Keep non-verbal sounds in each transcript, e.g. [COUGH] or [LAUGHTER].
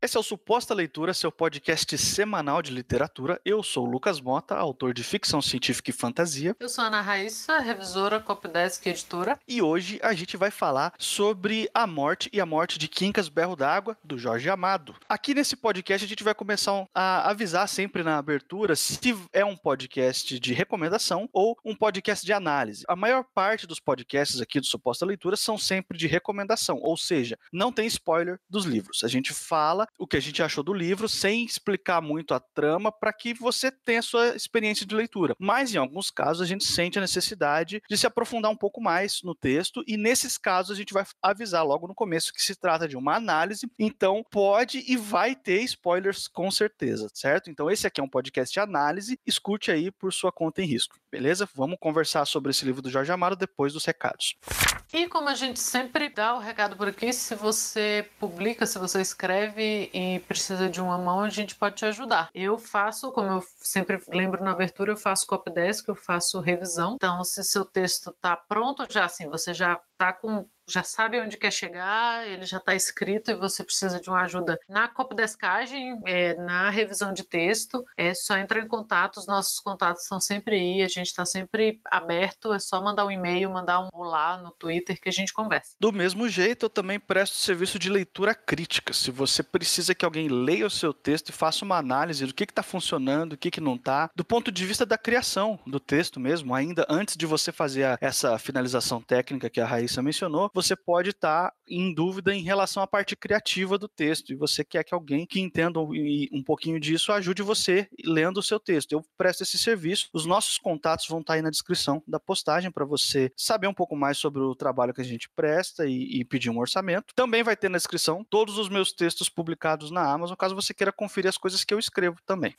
Esse é o Suposta Leitura, seu podcast semanal de literatura. Eu sou o Lucas Mota, autor de ficção científica e fantasia. Eu sou a Ana Raíssa, revisora, copydesk e editora. E hoje a gente vai falar sobre A Morte e a Morte de Quincas Berro d'Água, do Jorge Amado. Aqui nesse podcast a gente vai começar a avisar sempre na abertura se é um podcast de recomendação ou um podcast de análise. A maior parte dos podcasts aqui do Suposta Leitura são sempre de recomendação, ou seja, não tem spoiler dos livros. A gente fala o que a gente achou do livro sem explicar muito a trama para que você tenha a sua experiência de leitura. Mas em alguns casos a gente sente a necessidade de se aprofundar um pouco mais no texto e nesses casos a gente vai avisar logo no começo que se trata de uma análise, então pode e vai ter spoilers com certeza, certo? Então esse aqui é um podcast de análise, escute aí por sua conta em risco, beleza? Vamos conversar sobre esse livro do Jorge Amaro depois dos recados. E como a gente sempre dá o recado por aqui, se você publica, se você escreve e precisa de uma mão, a gente pode te ajudar. Eu faço, como eu sempre lembro na abertura, eu faço copydesk, eu faço revisão. Então, se seu texto está pronto já, assim, você já está com já sabe onde quer chegar, ele já está escrito e você precisa de uma ajuda na copdescagem, é, na revisão de texto, é só entrar em contato, os nossos contatos estão sempre aí, a gente está sempre aberto, é só mandar um e-mail, mandar um olá no Twitter que a gente conversa. Do mesmo jeito, eu também presto serviço de leitura crítica. Se você precisa que alguém leia o seu texto e faça uma análise do que está funcionando, o que, que não está, do ponto de vista da criação do texto mesmo, ainda antes de você fazer a, essa finalização técnica que a Raíssa mencionou, você pode estar tá em dúvida em relação à parte criativa do texto e você quer que alguém que entenda um pouquinho disso ajude você lendo o seu texto. Eu presto esse serviço. Os nossos contatos vão estar tá aí na descrição da postagem para você saber um pouco mais sobre o trabalho que a gente presta e, e, pedir um orçamento. Também vai ter na descrição todos os meus textos publicados na Amazon, caso você queira conferir as coisas que eu escrevo também.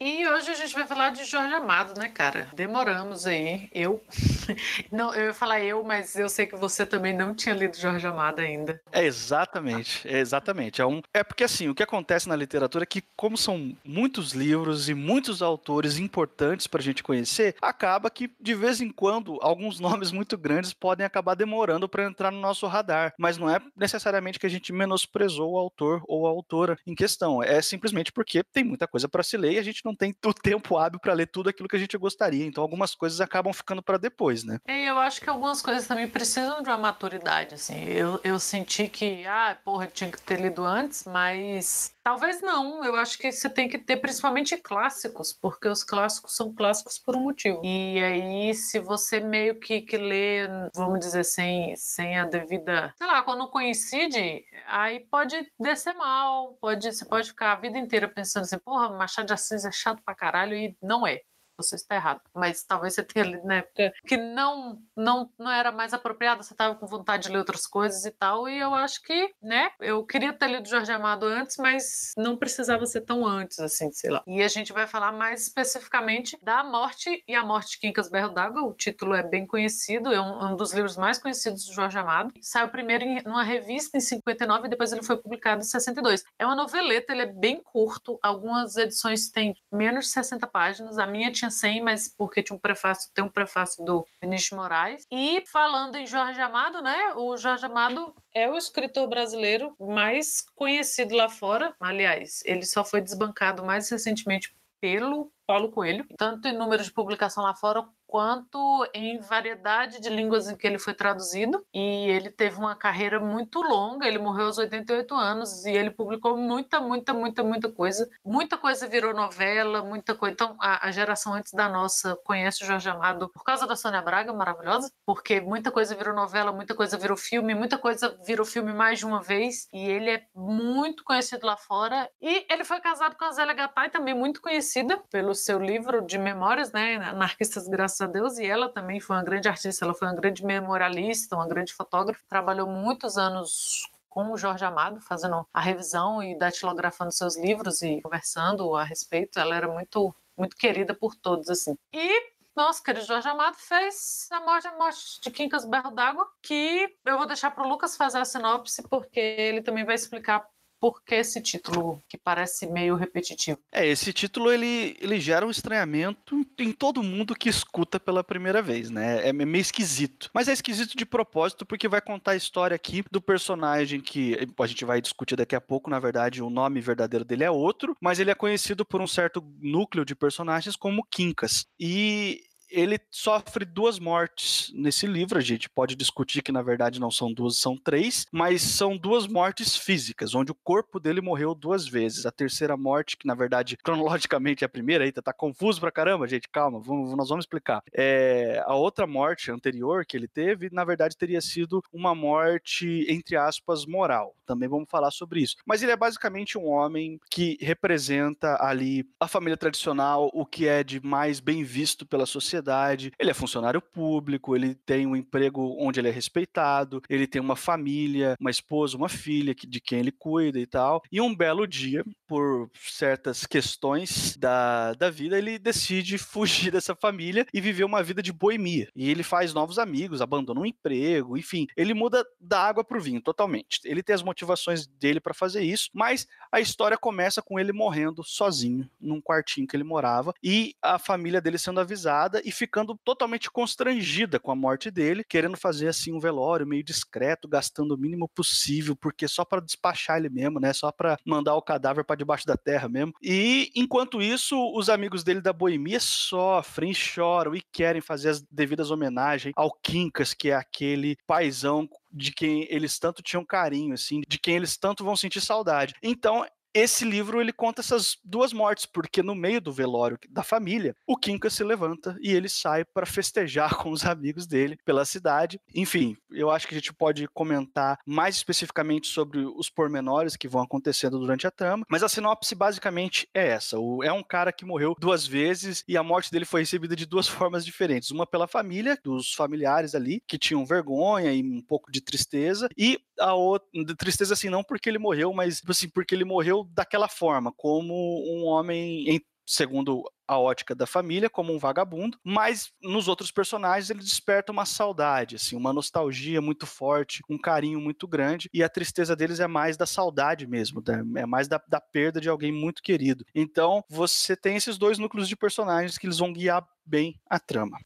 E hoje a gente vai falar de Jorge Amado, né, cara? Demoramos aí. Eu. [LAUGHS] Não, eu ia falar eu, mas eu sei que você também não tinha lido Jorge Amado ainda. É exatamente, é exatamente. É, um... é porque assim, o que acontece na literatura é que, como são muitos livros e muitos autores importantes para a gente conhecer, acaba que de vez em quando alguns [LAUGHS] nomes muito grandes podem acabar demorando para entrar no nosso radar. Mas não é necessariamente que a gente menosprezou o autor ou a autora em questão. É simplesmente porque tem muita coisa para se ler e a gente não não tem o [LAUGHS] tempo hábil para ler tudo aquilo que a gente gostaria. Então algumas coisas acabam ficando para depois, né? É, eu acho que algumas coisas também precisam de uma maturidade, assim. Eu, eu senti que, ah, porra, tinha que ter lido antes, mas talvez não. Eu acho que você tem que ter principalmente clássicos, porque os clássicos são clássicos por um motivo. E aí, se você meio que, que lê, vamos dizer, sem, sem a devida, sei lá, quando coincide, aí pode descer mal, pode, você pode ficar a vida inteira pensando assim, porra, Machado de Assis é chato pra caralho e não é você está errado. Mas talvez você tenha lido na época que não, não, não era mais apropriada, você estava com vontade de ler outras coisas e tal. E eu acho que, né, eu queria ter lido Jorge Amado antes, mas não precisava ser tão antes, assim, sei lá. E a gente vai falar mais especificamente da morte e a morte de Quincas Berro d'Água. O título é bem conhecido, é um, um, dos livros mais conhecidos do Jorge Amado. Saiu primeiro em uma revista em 59 e depois ele foi publicado em 62. É uma noveleta, ele é bem curto, algumas edições têm menos de 60 páginas, a minha tinha tinha 100, mas porque tinha um prefácio, tem um prefácio do Vinícius Moraes. E falando em Jorge Amado, né? O Jorge Amado é o escritor brasileiro mais conhecido lá fora. Aliás, ele só foi desbancado mais recentemente pelo Paulo Coelho, tanto em número de publicação lá fora quanto em variedade de línguas em que ele foi traduzido. E ele teve uma carreira muito longa, ele morreu aos 88 anos e ele publicou muita, muita, muita, muita coisa. Muita coisa virou novela, muita coisa. Então, a, a geração antes da nossa conhece o Jorge Amado por causa da Sônia Braga, maravilhosa, porque muita coisa virou novela, muita coisa virou filme, muita coisa virou filme mais de uma vez. E ele é muito conhecido lá fora. E ele foi casado com a Zélia Gattai, também muito conhecida pelo seu livro de memórias, né? Anarquistas Graças a Deus, e ela também foi uma grande artista, ela foi uma grande memorialista, uma grande fotógrafa, trabalhou muitos anos com o Jorge Amado, fazendo a revisão e datilografando seus livros e conversando a respeito. Ela era muito, muito querida por todos, assim. E nosso querido Jorge Amado fez a morte, a morte de Quincas Berro d'Água, que eu vou deixar para o Lucas fazer a sinopse, porque ele também vai explicar por que esse título que parece meio repetitivo? É, esse título ele, ele gera um estranhamento em todo mundo que escuta pela primeira vez, né? É meio esquisito. Mas é esquisito de propósito porque vai contar a história aqui do personagem que a gente vai discutir daqui a pouco. Na verdade, o nome verdadeiro dele é outro, mas ele é conhecido por um certo núcleo de personagens como Quincas. E ele sofre duas mortes nesse livro. A gente pode discutir que na verdade não são duas, são três, mas são duas mortes físicas, onde o corpo dele morreu duas vezes. A terceira morte, que na verdade [LAUGHS] cronologicamente é a primeira, eita, tá confuso pra caramba, gente, calma, vamos, nós vamos explicar. É, a outra morte anterior que ele teve, na verdade, teria sido uma morte, entre aspas, moral. Também vamos falar sobre isso. Mas ele é basicamente um homem que representa ali a família tradicional, o que é de mais bem visto pela sociedade sociedade, ele é funcionário público, ele tem um emprego onde ele é respeitado, ele tem uma família, uma esposa, uma filha de quem ele cuida e tal. E um belo dia, por certas questões da, da vida, ele decide [LAUGHS] fugir dessa família e viver uma vida de boemia. E ele faz novos amigos, abandona um emprego, enfim, ele muda da água para o vinho totalmente. Ele tem as motivações dele para fazer isso, mas a história começa com ele morrendo sozinho num quartinho que ele morava e a família dele sendo avisada e ficando totalmente constrangida com a morte dele, querendo fazer assim um velório meio discreto, gastando o mínimo possível, porque só para despachar ele mesmo, né? Só para mandar o cadáver para debaixo da terra mesmo. E enquanto isso, os amigos dele da Boemia sofrem, choram e querem fazer as devidas homenagens ao Quincas, que é aquele paizão de quem eles tanto tinham carinho, assim, de quem eles tanto vão sentir saudade. Então, esse livro ele conta essas duas mortes, porque no meio do velório da família, o Kinka se levanta e ele sai para festejar [LAUGHS] com os amigos dele pela cidade. Enfim, eu acho que a gente pode comentar mais especificamente sobre os pormenores que vão acontecendo durante a trama, mas a sinopse basicamente é essa: é um cara que morreu duas vezes e a morte dele foi recebida de duas [LAUGHS] formas diferentes. Uma pela família, dos familiares ali, que tinham vergonha e um pouco de tristeza, e a outra, tristeza assim, não porque ele morreu, mas tipo assim, porque ele morreu daquela forma, como um homem em segundo a ótica da família, como um vagabundo, mas nos outros personagens ele desperta uma saudade, assim, uma nostalgia muito forte, um carinho muito grande, e a tristeza deles é mais da saudade mesmo, é mais da, da perda de alguém muito querido. Então, você tem esses dois núcleos de personagens que eles vão guiar bem a trama.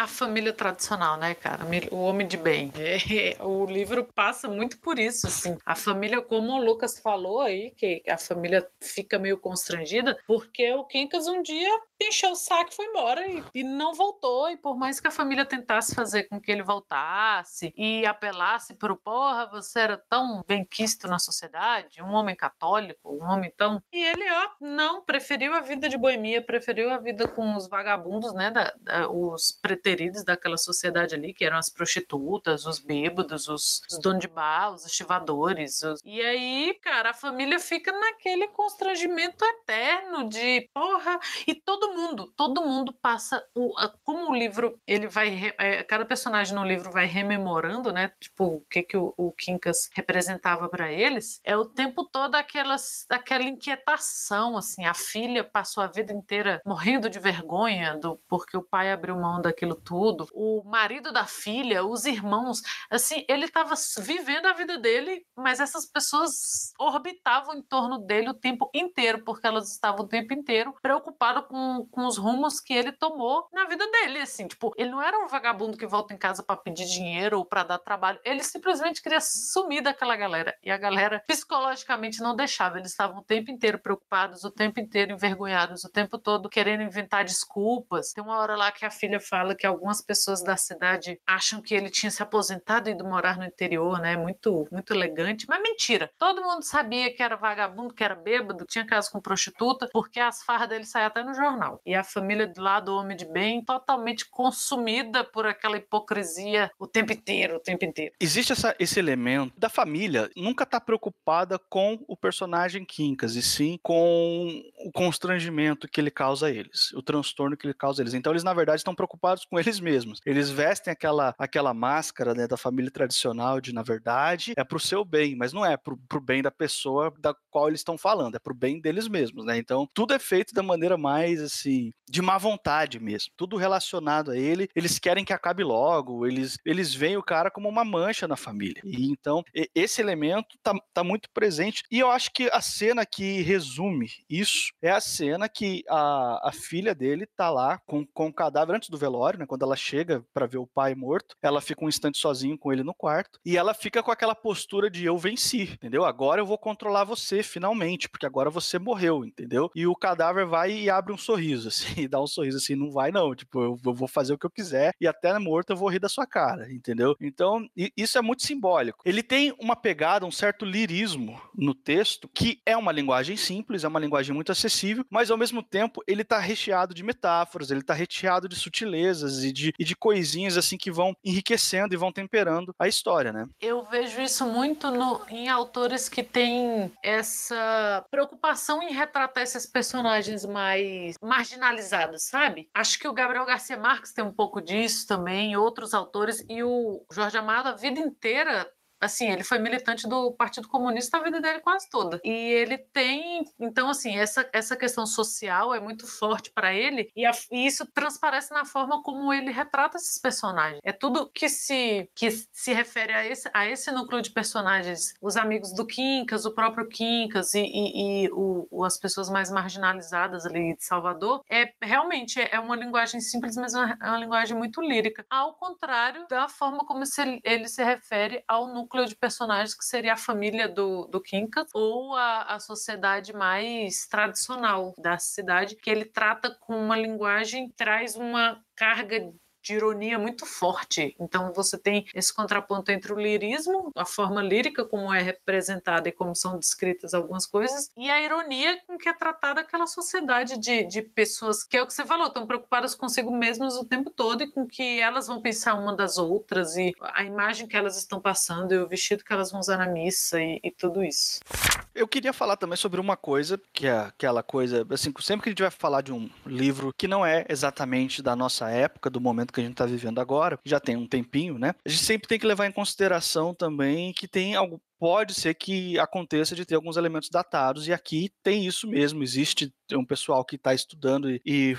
A família tradicional, né, cara? O homem de bem. [LAUGHS] É, o livro passa muito por isso, assim. A família, como o Lucas falou aí, que a família fica meio constrangida, porque o Quincas um dia encheu o saco foi embora e, e, não voltou. E por mais que a família tentasse fazer com que ele voltasse e apelasse para o porra, você era tão bem quisto na sociedade, um homem católico, um homem tão. E ele, ó, não, preferiu a vida de boemia, preferiu a vida com os vagabundos, né, da, da, os preteridos daquela sociedade ali, que eram as prostitutas, os bêbados, os, os donos de bar, os estivadores. Os... E aí, cara, a família fica naquele constrangimento eterno de porra, e todo mundo, todo mundo passa o, como o livro ele vai é, cada personagem no livro vai rememorando, né? Tipo o que que o, o Quincas representava para eles, é o tempo todo aquelas aquela inquietação assim. A filha passou a vida inteira morrendo de vergonha do porque o pai abriu mão daquilo tudo. O marido da filha, os irmãos, assim, ele estava vivendo a vida dele, mas essas pessoas orbitavam em torno dele o tempo inteiro porque elas estavam o tempo inteiro preocupadas com com, os rumos que ele tomou na vida dele, assim, tipo, ele não era um vagabundo que volta em casa para pedir dinheiro ou para dar trabalho, ele simplesmente queria sumir daquela galera, e a galera psicologicamente não deixava, eles estavam o tempo inteiro preocupados, o tempo inteiro envergonhados, o tempo todo querendo inventar desculpas. Tem uma hora lá que a filha fala que algumas pessoas da cidade acham que ele tinha se aposentado e ido morar no interior, né? Muito, muito elegante, mas mentira. Todo mundo sabia que era vagabundo, que era bêbado, tinha casa com prostituta, porque as farras dele saíam até no jornal. E a família do lado, homem de bem, totalmente consumida por aquela hipocrisia o tempo inteiro, o tempo inteiro. Existe essa, esse elemento da família nunca tá preocupada com o personagem Quincas, e sim com o constrangimento que ele causa a eles, o transtorno que ele causa a eles. Então eles, na verdade, estão preocupados com eles mesmos. Eles vestem aquela, aquela máscara né, da família tradicional de, na verdade, é pro seu bem, mas não é pro, pro bem da pessoa da qual eles estão falando, é pro bem deles mesmos, né? Então, tudo é feito da maneira mais, assim, de má vontade mesmo. Tudo relacionado a ele, eles querem que acabe logo, eles, eles veem o cara como uma mancha na família. E então, esse elemento tá, tá muito presente. E eu acho que a cena que resume isso é a cena que a, a filha dele tá lá com, com o cadáver antes do velório, né? Quando ela chega para ver o pai morto, ela fica um instante sozinho com ele no quarto e ela fica com aquela postura de eu venci, entendeu? Agora eu vou controlar você finalmente, porque agora você morreu, entendeu? E o cadáver vai e abre um sorriso, [LAUGHS] assim, e dá um sorriso assim, não vai não, tipo, eu, eu vou fazer o que eu quiser e até morto eu vou rir da sua cara, entendeu? Então, isso é muito simbólico. Ele tem uma pegada, um certo lirismo no texto, que é uma linguagem simples, é uma linguagem muito acessível, mas ao mesmo tempo ele tá recheado de metáforas, ele tá recheado de sutilezas e de, e de coisinhas assim que vão enriquecendo e vão temperando a história, né? Eu vejo isso muito no, em autores que têm essa preocupação em retratar esses personagens mais marginalizados, sabe? Acho que o Gabriel Garcia Marques tem um pouco disso também, outros autores, e o Jorge Amado a vida inteira assim, ele foi militante do Partido Comunista a vida dele quase toda. E ele tem, então assim, essa, essa questão social é muito forte para ele e, a, e, isso transparece na forma como ele retrata esses personagens. É tudo que se que se refere a esse, a esse núcleo de personagens, os amigos do Quincas, o próprio Quincas e, e, e o, as pessoas mais marginalizadas ali de Salvador, é realmente é uma linguagem simples, mas é uma, é linguagem muito lírica. Ao contrário da forma como se, ele se refere ao núcleo núcleo de personagens que seria a família do, do Kinkas ou a, a sociedade mais tradicional da cidade, que ele trata com uma linguagem, traz uma carga de ironia muito forte. Então você tem esse contraponto entre o lirismo, a forma lírica como é representada e como são descritas algumas coisas, e a ironia com que é tratada aquela sociedade de, de pessoas que é o que você falou, estão preocupadas consigo mesmas o tempo todo e com que elas vão pensar uma das outras e a imagem que elas estão passando e o vestido que elas vão usar na missa e, e tudo isso. Eu queria falar também sobre uma coisa, que é aquela coisa, assim, sempre que a gente vai falar de um livro que não é exatamente da nossa época, do momento que a gente está vivendo agora, já tem um tempinho, né? A gente sempre tem que levar em consideração também que tem algo pode ser que aconteça de ter alguns elementos datados, e aqui tem isso mesmo. Existe um pessoal que está estudando e, e,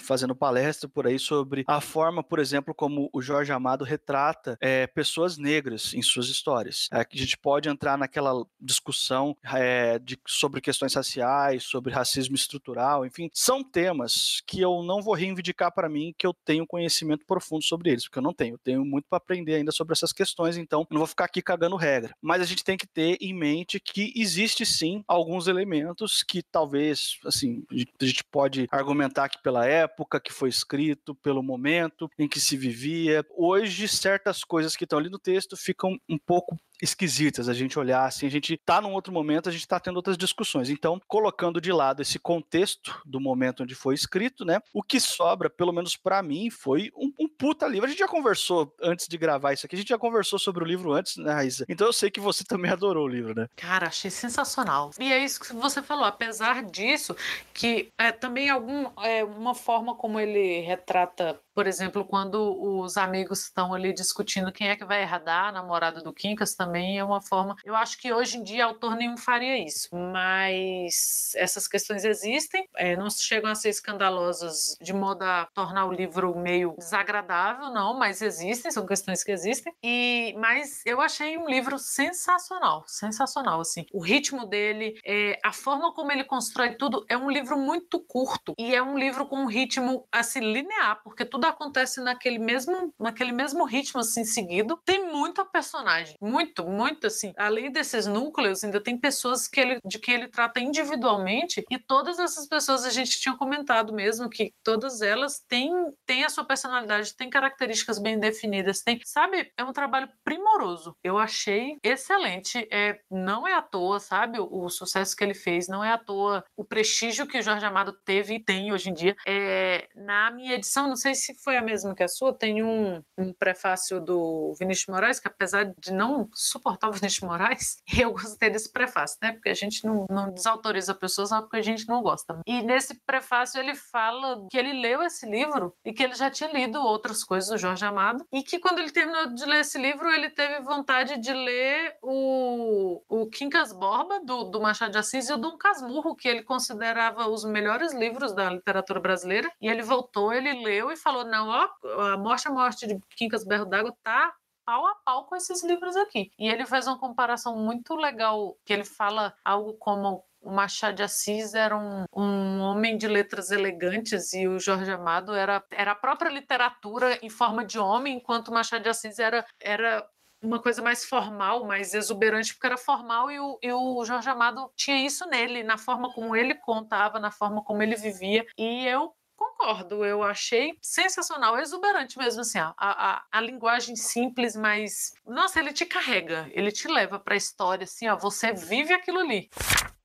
fazendo palestra por aí sobre a forma, por exemplo, como o Jorge Amado retrata é, pessoas negras em suas histórias. É, a gente pode entrar naquela discussão é, de, sobre questões raciais, sobre racismo estrutural, enfim, são temas que eu não vou reivindicar para mim que eu tenho conhecimento profundo sobre eles, porque eu não tenho. Eu tenho muito para aprender ainda sobre essas questões, então eu não vou ficar aqui cagando regra. Mas a gente tem que ter em mente que existe sim alguns elementos que talvez, assim, a gente pode argumentar que pela época que foi escrito, pelo momento em que se vivia. Hoje, certas coisas que estão ali no texto ficam um pouco esquisitas a gente olhar assim, a gente tá num outro momento, a gente tá tendo outras discussões. Então, colocando de lado esse contexto do momento onde foi escrito, né? O que sobra, pelo menos para mim, foi um, um, puta livro. A gente já conversou antes de gravar isso aqui, a gente já conversou sobre o livro antes, né, Raíssa? Então eu sei que você [LAUGHS] também adorou o livro, né? Cara, achei sensacional. E é isso que você falou, apesar disso, que é também algum, é, uma forma como ele retrata por exemplo, quando os amigos estão ali discutindo quem é que vai herdar a namorada do Quincas, também é uma forma. Eu acho que hoje em dia autor nenhum faria isso, mas essas questões existem, é, não chegam a ser escandalosas de modo a tornar o livro meio desagradável, não, mas existem, são questões que existem. E mas eu achei um livro sensacional, sensacional assim. O ritmo dele, é, a forma como ele constrói tudo, é um livro muito curto e é um livro com um ritmo assim linear, porque tudo tudo acontece naquele mesmo, naquele mesmo ritmo assim seguido. Tem muita personagem, muito, muito assim. Além desses núcleos, ainda tem pessoas que ele, de quem ele trata individualmente e todas essas pessoas a gente tinha comentado mesmo que todas elas têm, têm a sua personalidade, têm características bem definidas, tem, sabe? É um trabalho primoroso. Eu achei excelente. É, não é à toa, sabe? O, o sucesso que ele fez não é à toa. O prestígio que o Jorge Amado teve e tem hoje em dia. É, na minha edição, não sei se foi a mesma que a sua, tem um, um prefácio do Vinícius Moraes, que apesar de não suportar o [LAUGHS] Vinícius Moraes, eu gostei desse prefácio, né? Porque a gente não, não desautoriza pessoas só porque a gente não gosta. E nesse prefácio ele fala que ele leu esse livro e que ele já tinha lido outras coisas do Jorge Amado e que quando ele terminou de ler esse livro, ele teve vontade de ler o, o Quincas Borba, do, do Machado de Assis, e o Dom Casmurro, que ele considerava os melhores livros da literatura brasileira. E ele voltou, ele leu e falou: não, ó, a Morte a Morte de Quincas Berro d'Água tá pau a pau com esses livros aqui. E ele faz uma comparação muito legal, que ele fala algo como o Machado de Assis era um, um, homem de letras elegantes e o Jorge Amado era, era a própria literatura em forma de homem, enquanto o Machado de Assis era, era uma coisa mais formal, mais exuberante, porque era formal e o, e o Jorge Amado tinha isso nele, na forma como ele contava, na forma como ele vivia. E eu concordo, eu achei sensacional, exuberante mesmo, assim, a, a, a linguagem simples, mas, nossa, ele te carrega, ele te leva para a história, assim, ó, você vive aquilo ali.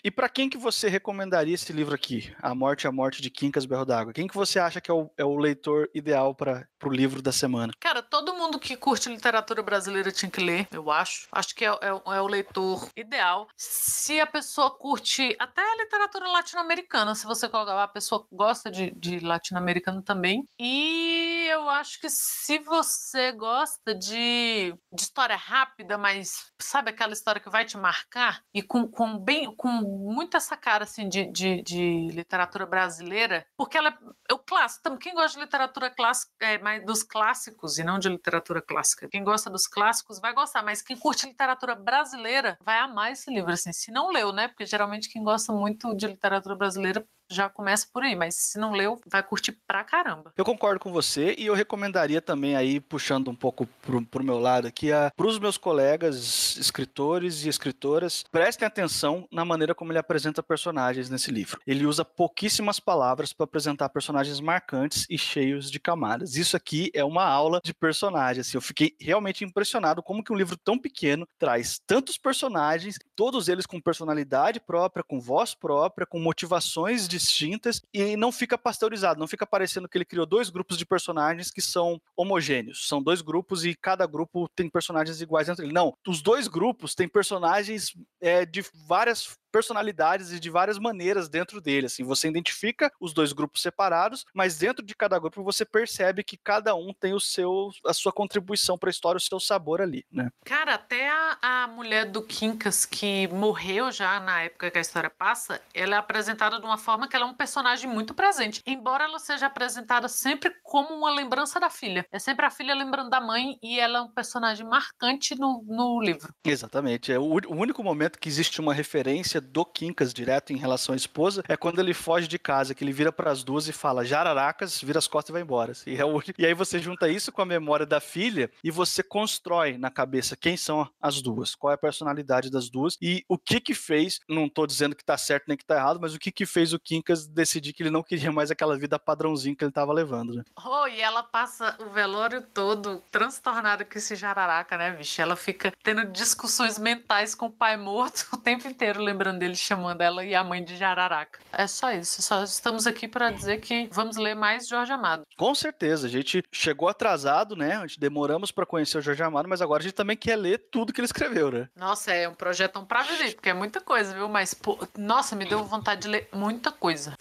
E para quem que você recomendaria esse livro aqui, A Morte a Morte de Quincas Berro d'Água? Quem que você acha que é o, é o leitor ideal para o livro da semana? Cara, todo mundo que curte literatura brasileira tinha que ler, eu acho. Acho que é, é, é o leitor ideal. Se a pessoa curte até a literatura latino-americana, se você colocar, a pessoa gosta de, de latino-americano também. E eu acho que se você gosta de, de história rápida, mas sabe aquela história que vai te marcar e com, com bem com muito essa cara assim de, de, de literatura brasileira, porque ela é o clássico. Quem gosta de literatura clássica é mais dos clássicos e não de literatura clássica. Quem gosta dos clássicos vai gostar, mas quem curte literatura brasileira vai amar esse livro assim. Se não leu, né? Porque geralmente quem gosta muito de literatura brasileira já começa por aí, mas se não leu, vai curtir pra caramba. Eu concordo com você e eu recomendaria também aí, puxando um pouco pro, pro meu lado aqui, a, pros meus colegas escritores e escritoras, prestem atenção na maneira como ele apresenta personagens nesse livro. Ele usa pouquíssimas palavras para apresentar personagens marcantes e cheios de camadas. Isso aqui é uma aula de personagens. Assim, eu fiquei realmente impressionado como que um livro tão pequeno traz tantos personagens, todos eles com personalidade própria, com voz própria, com motivações de distintas e não fica pasteurizado, não fica parecendo que ele criou dois grupos de personagens que são homogêneos. São dois grupos e cada grupo tem personagens iguais entre eles. Não, os dois grupos têm personagens é, de várias personalidades e de várias maneiras dentro dele. Assim, você identifica os dois grupos separados, mas dentro de cada grupo você percebe que cada um tem o seu, a sua contribuição para a história, o seu sabor ali, né? Cara, até a, a mulher do Quincas que morreu já na época que a história passa, ela é apresentada de uma forma que ela é um personagem muito presente, embora ela seja apresentada sempre como uma lembrança da filha. É sempre a filha lembrando da mãe e ela é um personagem marcante no, no livro. Exatamente. É o, o único momento que existe uma referência do Quincas direto em relação à esposa é quando ele foge de casa, que ele vira para as duas e fala jararacas, vira as costas e vai embora. E, é e aí você junta isso com a memória da filha e você constrói na cabeça quem são as duas, qual é a personalidade das duas e o que que fez, não estou dizendo que está certo nem que está errado, mas o que que fez o Quincas decidir que ele não queria mais aquela vida padrãozinho que ele estava levando, né? Oh, e ela passa o velório todo transtornada com esse jararaca, né, bicho? Ela fica tendo discussões mentais com o pai morto [LAUGHS] o tempo inteiro, lembrando dele chamando ela e a mãe de Jararaca. É só isso. Só estamos aqui para dizer que vamos ler mais Jorge Amado. Com certeza. A gente chegou atrasado, né? A gente demoramos para conhecer o Jorge Amado, mas agora a gente também quer ler tudo que ele escreveu, né? Nossa, é um projeto pra viver, porque é muita coisa, viu? Mas, pô, nossa, me deu vontade de ler muita coisa.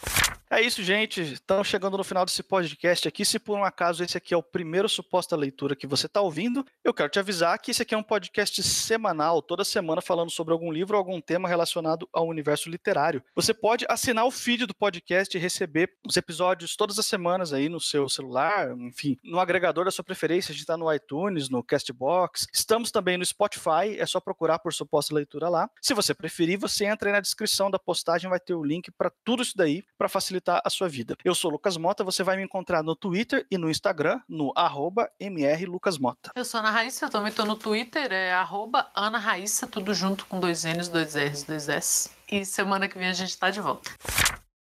É isso, gente. Estamos chegando no final desse podcast aqui. Se por um acaso esse aqui é o primeiro suposta leitura que você está ouvindo, eu quero te avisar que esse aqui é um podcast semanal, toda semana falando sobre algum livro ou algum tema relacionado ao universo literário. Você pode assinar o feed do podcast e receber os episódios todas as semanas aí no seu celular, enfim, no agregador da sua preferência. A gente está no iTunes, no Castbox. Estamos também no Spotify, é só procurar por suposta leitura lá. Se você preferir, você entra aí na descrição da postagem, vai ter o link para tudo isso daí, para facilitar a sua vida. Eu sou Lucas Mota, você vai me encontrar no Twitter e no Instagram, no mrlucasmota. Eu sou Ana Raíssa, eu também estou no Twitter, é arroba Ana Raíssa, tudo junto com dois N's, dois R's, dois S. E semana que vem a gente está de volta.